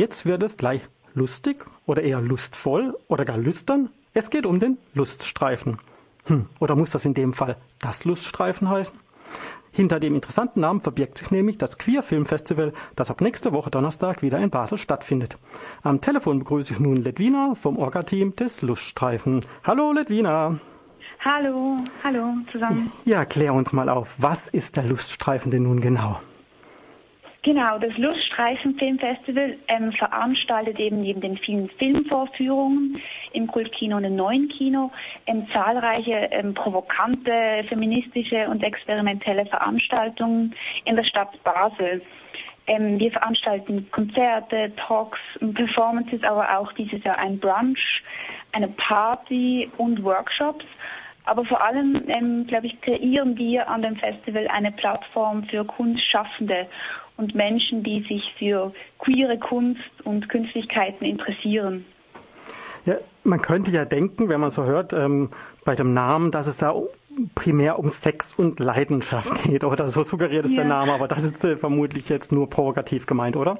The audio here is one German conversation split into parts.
Jetzt wird es gleich lustig oder eher lustvoll oder gar lüstern. Es geht um den Luststreifen. Hm, oder muss das in dem Fall das Luststreifen heißen? Hinter dem interessanten Namen verbirgt sich nämlich das Queer Film Festival, das ab nächster Woche Donnerstag wieder in Basel stattfindet. Am Telefon begrüße ich nun Ledwina vom Orga-Team des Luststreifen. Hallo Ledwina. Hallo, hallo zusammen. Ja, klär uns mal auf. Was ist der Luststreifen denn nun genau? Genau, das Luststreifen Filmfestival ähm, veranstaltet eben neben den vielen Filmvorführungen im Kultkino und im Neuen Kino ähm, zahlreiche ähm, provokante, feministische und experimentelle Veranstaltungen in der Stadt Basel. Ähm, wir veranstalten Konzerte, Talks, Performances, aber auch dieses Jahr ein Brunch, eine Party und Workshops. Aber vor allem, ähm, glaube ich, kreieren wir an dem Festival eine Plattform für Kunstschaffende und Menschen, die sich für queere Kunst und Künstlichkeiten interessieren. Ja, man könnte ja denken, wenn man so hört, ähm, bei dem Namen, dass es da primär um Sex und Leidenschaft geht, oder so suggeriert es ja. der Name, aber das ist äh, vermutlich jetzt nur provokativ gemeint, oder?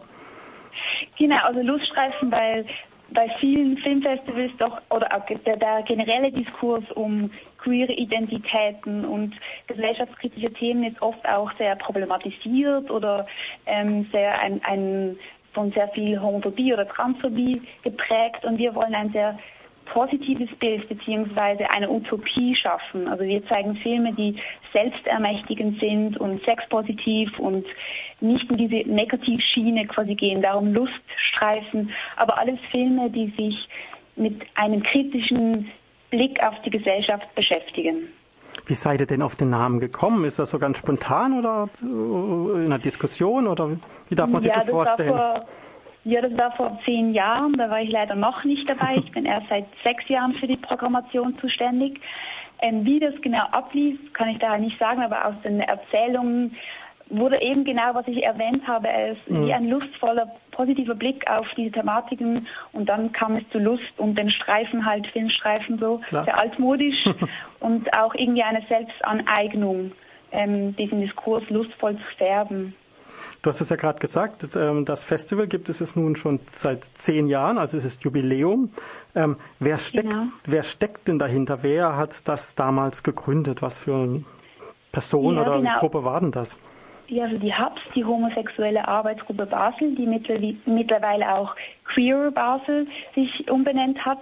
Genau, also Luststreifen, weil bei vielen Filmfestivals doch, oder auch der, der generelle Diskurs um queere Identitäten und gesellschaftskritische Themen ist oft auch sehr problematisiert oder ähm, sehr ein, ein von sehr viel Homophobie oder Transphobie geprägt. Und wir wollen ein sehr positives Bild beziehungsweise eine Utopie schaffen. Also wir zeigen Filme, die selbstermächtigend sind und sexpositiv und nicht in diese Negativschiene quasi gehen, darum Luststreifen, aber alles Filme, die sich mit einem kritischen Blick auf die Gesellschaft beschäftigen. Wie seid ihr denn auf den Namen gekommen? Ist das so ganz spontan oder in einer Diskussion oder wie darf man sich ja, das, das vorstellen? Vor, ja, das war vor zehn Jahren. Da war ich leider noch nicht dabei. Ich bin erst seit sechs Jahren für die Programmation zuständig. Ähm, wie das genau ablief, kann ich da nicht sagen, aber aus den Erzählungen wurde eben genau, was ich erwähnt habe, es mhm. wie ein lustvoller, positiver Blick auf diese Thematiken und dann kam es zu Lust und den Streifen halt, Filmstreifen so, Klar. sehr altmodisch und auch irgendwie eine Selbstaneignung, ähm, diesen Diskurs lustvoll zu färben. Du hast es ja gerade gesagt, ähm, das Festival gibt es jetzt nun schon seit zehn Jahren, also es ist Jubiläum. Ähm, wer, steckt, genau. wer steckt denn dahinter? Wer hat das damals gegründet? Was für eine Person ja, oder genau. Gruppe war denn das? Ja, also die HABS, die homosexuelle Arbeitsgruppe Basel, die mittlerweile auch Queer Basel sich umbenannt hat,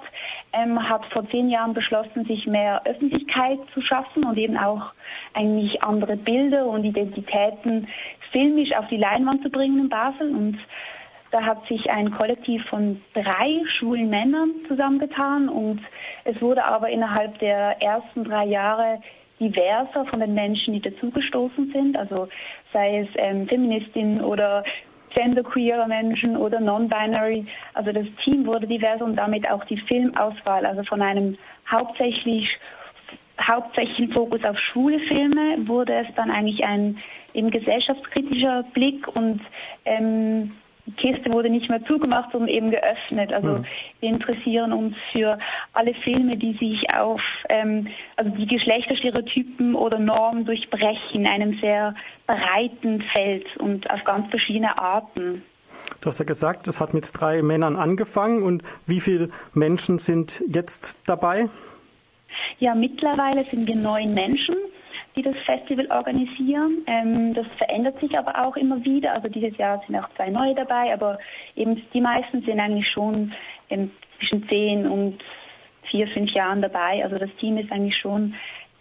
ähm, hat vor zehn Jahren beschlossen, sich mehr Öffentlichkeit zu schaffen und eben auch eigentlich andere Bilder und Identitäten filmisch auf die Leinwand zu bringen in Basel. Und da hat sich ein Kollektiv von drei schwulen Männern zusammengetan und es wurde aber innerhalb der ersten drei Jahre diverser von den Menschen, die dazugestoßen sind, also sei es ähm, Feministinnen oder genderqueere Menschen oder non-binary. Also das Team wurde diverser und damit auch die Filmauswahl, also von einem hauptsächlich hauptsächlichen Fokus auf schwule Filme wurde es dann eigentlich ein eben gesellschaftskritischer Blick und ähm, die Kiste wurde nicht mehr zugemacht, sondern eben geöffnet. Also mhm. wir interessieren uns für alle Filme, die sich auf ähm, also die Geschlechterstereotypen oder Normen durchbrechen in einem sehr breiten Feld und auf ganz verschiedene Arten. Du hast ja gesagt, es hat mit drei Männern angefangen und wie viele Menschen sind jetzt dabei? Ja, mittlerweile sind wir neun Menschen die das Festival organisieren. Ähm, das verändert sich aber auch immer wieder. Also dieses Jahr sind auch zwei neue dabei, aber eben die meisten sind eigentlich schon ähm, zwischen zehn und vier, fünf Jahren dabei. Also das Team ist eigentlich schon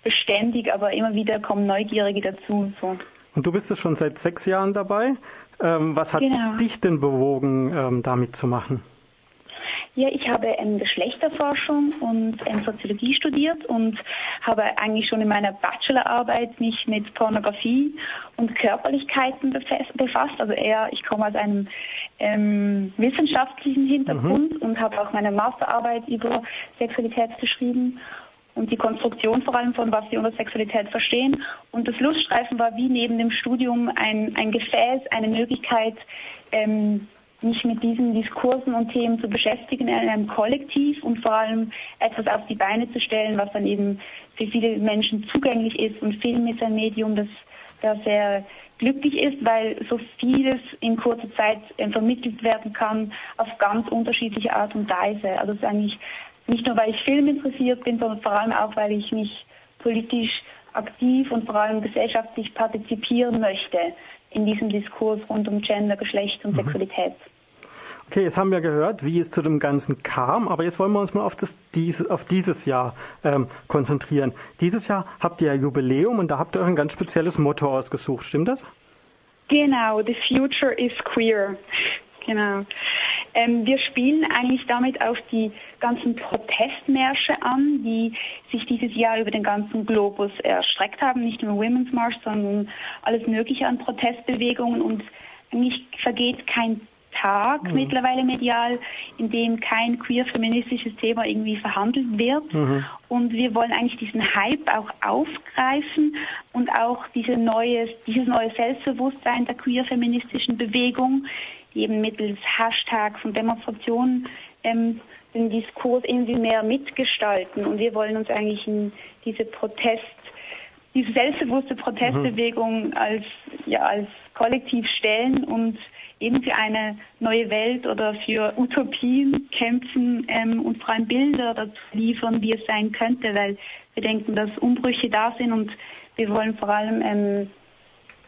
beständig, aber immer wieder kommen Neugierige dazu. So. Und du bist es schon seit sechs Jahren dabei. Ähm, was hat genau. dich denn bewogen, ähm, damit zu machen? Ja, ich habe ähm, Geschlechterforschung und ähm, Soziologie studiert und habe eigentlich schon in meiner Bachelorarbeit mich mit Pornografie und Körperlichkeiten befasst. Also eher, ich komme aus einem ähm, wissenschaftlichen Hintergrund mhm. und habe auch meine Masterarbeit über Sexualität geschrieben und die Konstruktion vor allem von was wir unter Sexualität verstehen. Und das Luststreifen war wie neben dem Studium ein, ein Gefäß, eine Möglichkeit, ähm, mich mit diesen Diskursen und Themen zu beschäftigen in einem Kollektiv und vor allem etwas auf die Beine zu stellen, was dann eben für viele Menschen zugänglich ist. Und Film ist ein Medium, das da sehr glücklich ist, weil so vieles in kurzer Zeit äh, vermittelt werden kann auf ganz unterschiedliche Art und Weise. Also es ist eigentlich nicht nur, weil ich Film interessiert bin, sondern vor allem auch, weil ich mich politisch aktiv und vor allem gesellschaftlich partizipieren möchte in diesem Diskurs rund um Gender, Geschlecht und mhm. Sexualität. Okay, jetzt haben wir gehört, wie es zu dem Ganzen kam, aber jetzt wollen wir uns mal auf, das, dies, auf dieses Jahr ähm, konzentrieren. Dieses Jahr habt ihr ja Jubiläum und da habt ihr euch ein ganz spezielles Motto ausgesucht, stimmt das? Genau, The Future is Queer. Genau. Ähm, wir spielen eigentlich damit auf die ganzen Protestmärsche an, die sich dieses Jahr über den ganzen Globus erstreckt haben. Nicht nur Women's March, sondern alles Mögliche an Protestbewegungen. Und eigentlich vergeht kein Tag mhm. mittlerweile medial, in dem kein queer-feministisches Thema irgendwie verhandelt wird. Mhm. Und wir wollen eigentlich diesen Hype auch aufgreifen und auch diese neue, dieses neue Selbstbewusstsein der queer-feministischen Bewegung, eben mittels Hashtags und Demonstrationen ähm, den Diskurs irgendwie mehr mitgestalten. Und wir wollen uns eigentlich in diese Protest, diese selbstbewusste Protestbewegung mhm. als, ja, als Kollektiv stellen und eben für eine neue Welt oder für Utopien kämpfen ähm, und vor allem Bilder dazu liefern, wie es sein könnte, weil wir denken, dass Umbrüche da sind und wir wollen vor allem ähm,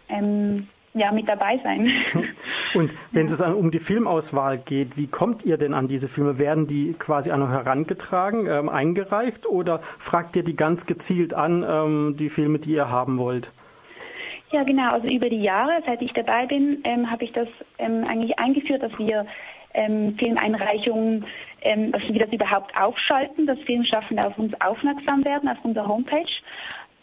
ähm, ja, mit dabei sein. Und wenn es um die Filmauswahl geht, wie kommt ihr denn an diese Filme? Werden die quasi an euch herangetragen, ähm, eingereicht oder fragt ihr die ganz gezielt an, ähm, die Filme, die ihr haben wollt? Ja, genau. Also über die Jahre, seit ich dabei bin, ähm, habe ich das ähm, eigentlich eingeführt, dass wir ähm, Filmeinreichungen, ähm, dass wir das überhaupt aufschalten, dass Filmschaffende auf uns aufmerksam werden, auf unserer Homepage.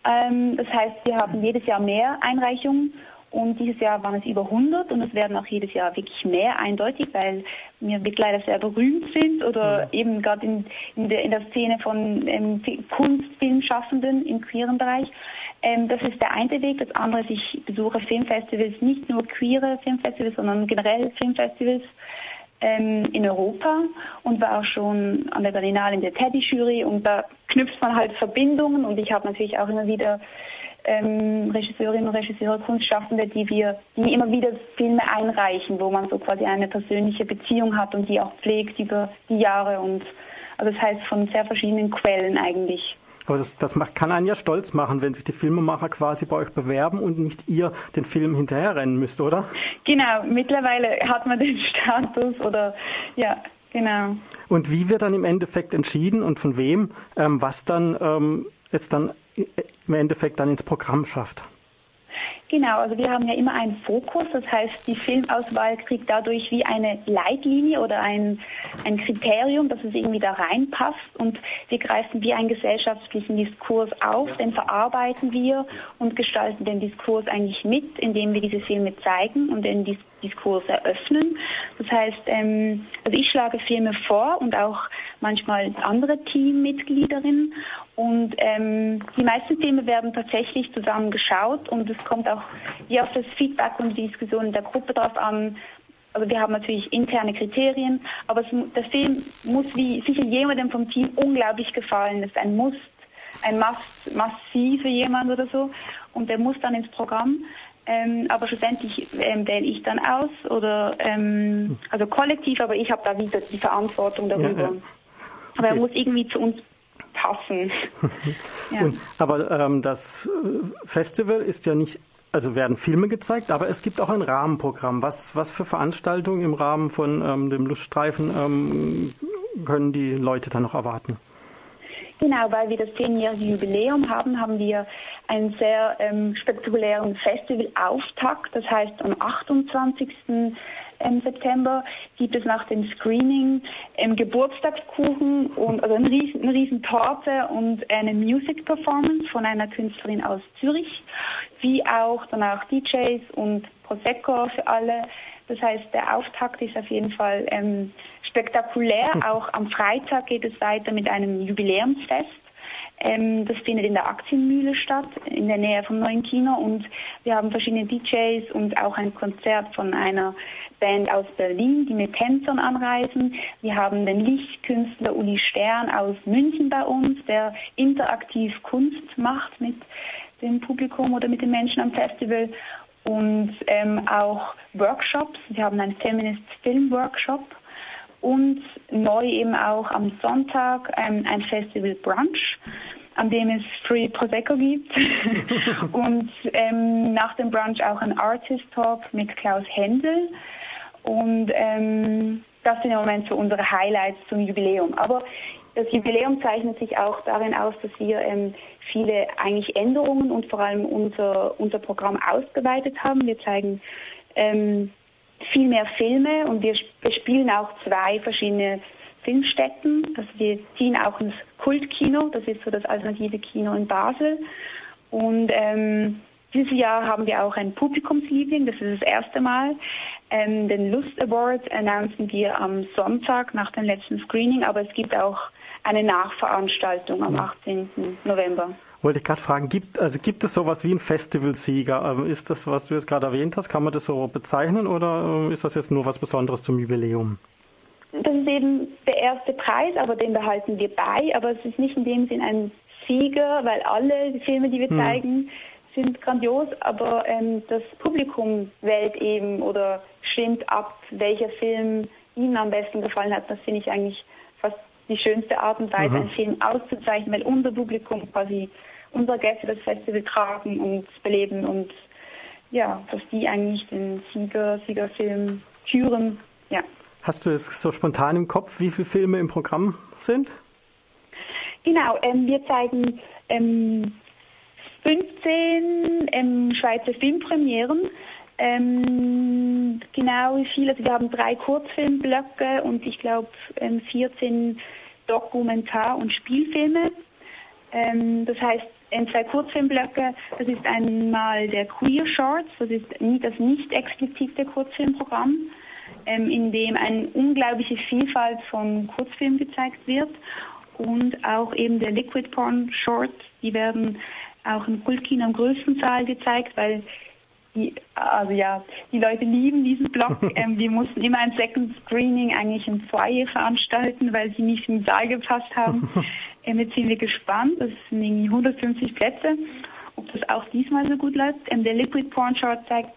Das heißt, wir haben jedes Jahr mehr Einreichungen und dieses Jahr waren es über 100 und es werden auch jedes Jahr wirklich mehr eindeutig, weil wir mittlerweile sehr berühmt sind oder ja. eben gerade in, in, der, in der Szene von ähm, Kunstfilmschaffenden im queeren Bereich. Ähm, das ist der eine Weg. Das andere ist, ich besuche Filmfestivals, nicht nur queere Filmfestivals, sondern generell Filmfestivals ähm, in Europa und war auch schon an der Berlinale in der Teddy-Jury und da knüpft man halt Verbindungen und ich habe natürlich auch immer wieder ähm, Regisseurinnen und Regisseure, Kunstschaffende, die wir, die immer wieder Filme einreichen, wo man so quasi eine persönliche Beziehung hat und die auch pflegt über die Jahre und also das heißt von sehr verschiedenen Quellen eigentlich. Aber das, das macht, kann einen ja stolz machen, wenn sich die Filmemacher quasi bei euch bewerben und nicht ihr den Film hinterherrennen müsst, oder? Genau, mittlerweile hat man den Status oder ja, genau. Und wie wird dann im Endeffekt entschieden und von wem, ähm, was dann ähm, es dann im Endeffekt dann ins Programm schafft? Genau, also wir haben ja immer einen Fokus, das heißt, die Filmauswahl kriegt dadurch wie eine Leitlinie oder ein, ein Kriterium, dass es irgendwie da reinpasst und wir greifen wie einen gesellschaftlichen Diskurs auf, den verarbeiten wir und gestalten den Diskurs eigentlich mit, indem wir diese Filme zeigen und den Diskurs eröffnen. Das heißt, ähm, also ich schlage Filme vor und auch manchmal andere Teammitgliederinnen und ähm, die meisten Filme werden tatsächlich zusammen geschaut und es kommt auch wie auf das Feedback und die Diskussion der Gruppe drauf an. Also wir haben natürlich interne Kriterien, aber es, der Film muss wie sicher jemandem vom Team unglaublich gefallen. Das ist ein Muss, ein see für jemand oder so und der muss dann ins Programm. Ähm, aber schlussendlich ähm, wähle ich dann aus oder ähm, also kollektiv, aber ich habe da wieder die Verantwortung darüber. Ja, ja. Okay. Aber er muss irgendwie zu uns passen. ja. Und, aber ähm, das äh, Festival ist ja nicht, also werden Filme gezeigt, aber es gibt auch ein Rahmenprogramm. Was, was für Veranstaltungen im Rahmen von ähm, dem Luststreifen ähm, können die Leute dann noch erwarten? Genau, weil wir das zehnjährige Jubiläum haben, haben wir einen sehr ähm, spektakulären Festivalauftakt. Das heißt, am 28 im September gibt es nach dem Screening ähm, Geburtstagskuchen und also eine riesen, eine riesen Torte und eine Music Performance von einer Künstlerin aus Zürich, wie auch danach DJs und Prosecco für alle. Das heißt, der Auftakt ist auf jeden Fall ähm, spektakulär. Auch am Freitag geht es weiter mit einem Jubiläumsfest. Ähm, das findet in der Aktienmühle statt, in der Nähe vom neuen Kino. Und wir haben verschiedene DJs und auch ein Konzert von einer Band aus Berlin, die mit Tänzern anreisen. Wir haben den Lichtkünstler Uli Stern aus München bei uns, der interaktiv Kunst macht mit dem Publikum oder mit den Menschen am Festival. Und ähm, auch Workshops. Wir haben einen Feminist Film Workshop und neu eben auch am Sonntag ähm, ein Festival Brunch, an dem es Free Prosecco gibt und ähm, nach dem Brunch auch ein Artist Talk mit Klaus Händel und ähm, das sind im Moment so unsere Highlights zum Jubiläum. Aber das Jubiläum zeichnet sich auch darin aus, dass wir ähm, viele eigentlich Änderungen und vor allem unser, unser Programm ausgeweitet haben. Wir zeigen ähm, viel mehr Filme und wir bespielen auch zwei verschiedene Filmstätten. Also wir ziehen auch ins Kultkino, das ist so das alternative Kino in Basel. Und ähm, dieses Jahr haben wir auch ein Publikumsliebling, das ist das erste Mal. Ähm, den Lust Award announcen wir am Sonntag nach dem letzten Screening, aber es gibt auch eine Nachveranstaltung am 18. November. Wollte ich gerade fragen, gibt, also gibt es sowas wie ein Festivalsieger? Ähm, ist das, was du jetzt gerade erwähnt hast, kann man das so bezeichnen oder ähm, ist das jetzt nur was Besonderes zum Jubiläum? Das ist eben der erste Preis, aber den behalten wir bei. Aber es ist nicht in dem Sinn ein Sieger, weil alle die Filme, die wir hm. zeigen, sind grandios, aber ähm, das Publikum wählt eben oder stimmt ab, welcher Film ihnen am besten gefallen hat. Das finde ich eigentlich fast die schönste Art und Weise, mhm. einen Film auszuzeichnen, weil unser Publikum quasi unsere Gäste das Festival tragen und beleben und ja, dass die eigentlich den Sieger, Siegerfilm küren. Ja. Hast du es so spontan im Kopf, wie viele Filme im Programm sind? Genau, ähm, wir zeigen ähm, 15 ähm, Schweizer Filmpremieren. Ähm, genau wie viele, also wir haben drei Kurzfilmblöcke und ich glaube ähm, 14 Dokumentar- und Spielfilme. Ähm, das heißt, in zwei Kurzfilmblöcke, das ist einmal der Queer Shorts, das ist das nicht explizite Kurzfilmprogramm, ähm, in dem eine unglaubliche Vielfalt von Kurzfilmen gezeigt wird und auch eben der Liquid Porn Shorts, die werden auch im Kultkino am größten Saal gezeigt, weil die, also ja, die Leute lieben diesen Blog. Ähm, wir mussten immer ein Second Screening eigentlich im Foyer veranstalten, weil sie nicht im Saal gepasst haben. ähm, jetzt sind wir gespannt. Das sind irgendwie 150 Plätze. Ob das auch diesmal so gut läuft. Ähm, der Liquid Porn Short zeigt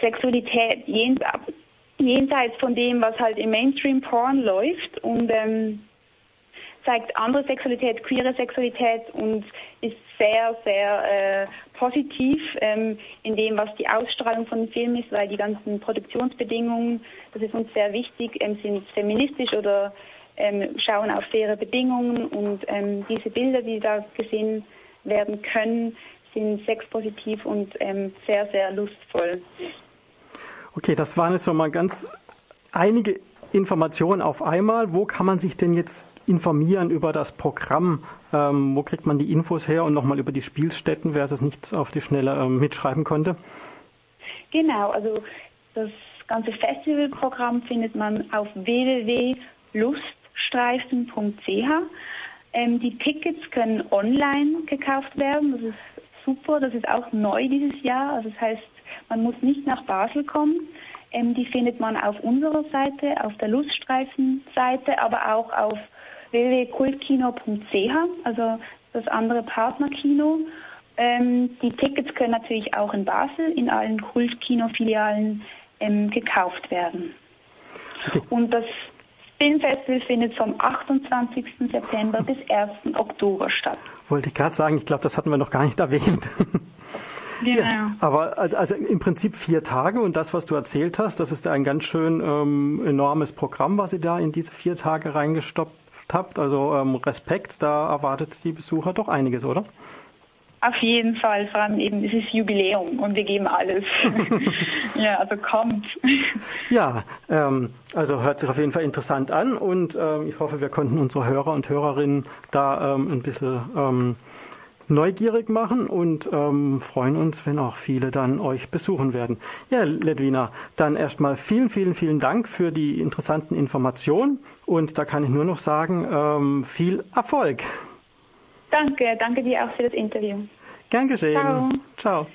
Sexualität jenseits von dem, was halt im Mainstream Porn läuft. Und ähm, zeigt andere Sexualität, queere Sexualität und ist sehr, sehr äh, positiv ähm, in dem, was die Ausstrahlung von dem Film ist, weil die ganzen Produktionsbedingungen, das ist uns sehr wichtig, ähm, sind feministisch oder ähm, schauen auf faire Bedingungen und ähm, diese Bilder, die da gesehen werden können, sind sexpositiv und ähm, sehr, sehr lustvoll. Okay, das waren jetzt schon mal ganz einige Informationen auf einmal. Wo kann man sich denn jetzt informieren über das Programm? Ähm, wo kriegt man die Infos her und nochmal über die Spielstätten, wer es nicht auf die Schnelle ähm, mitschreiben konnte? Genau, also das ganze Festivalprogramm findet man auf www.luststreifen.ch. Ähm, die Tickets können online gekauft werden. Das ist super. Das ist auch neu dieses Jahr. Also das heißt, man muss nicht nach Basel kommen. Ähm, die findet man auf unserer Seite, auf der Luststreifen-Seite, aber auch auf www.kultkino.ch, also das andere Partnerkino. Ähm, die Tickets können natürlich auch in Basel in allen Kultkino-Filialen ähm, gekauft werden. Okay. Und das Filmfestival findet vom 28. September bis 1. Oktober statt. Wollte ich gerade sagen, ich glaube, das hatten wir noch gar nicht erwähnt. Genau. Ja, aber also im Prinzip vier Tage und das, was du erzählt hast, das ist ein ganz schön ähm, enormes Programm, was ihr da in diese vier Tage reingestoppt habt. Also ähm, Respekt, da erwartet die Besucher doch einiges, oder? Auf jeden Fall, vor allem eben, es ist Jubiläum und wir geben alles. ja, also kommt. Ja, ähm, also hört sich auf jeden Fall interessant an und ähm, ich hoffe, wir konnten unsere Hörer und Hörerinnen da ähm, ein bisschen ähm, neugierig machen und ähm, freuen uns, wenn auch viele dann euch besuchen werden. Ja, Ledwina, dann erstmal vielen, vielen, vielen Dank für die interessanten Informationen und da kann ich nur noch sagen, ähm, viel Erfolg. Danke, danke dir auch für das Interview. Gern geschehen. Ciao. Ciao.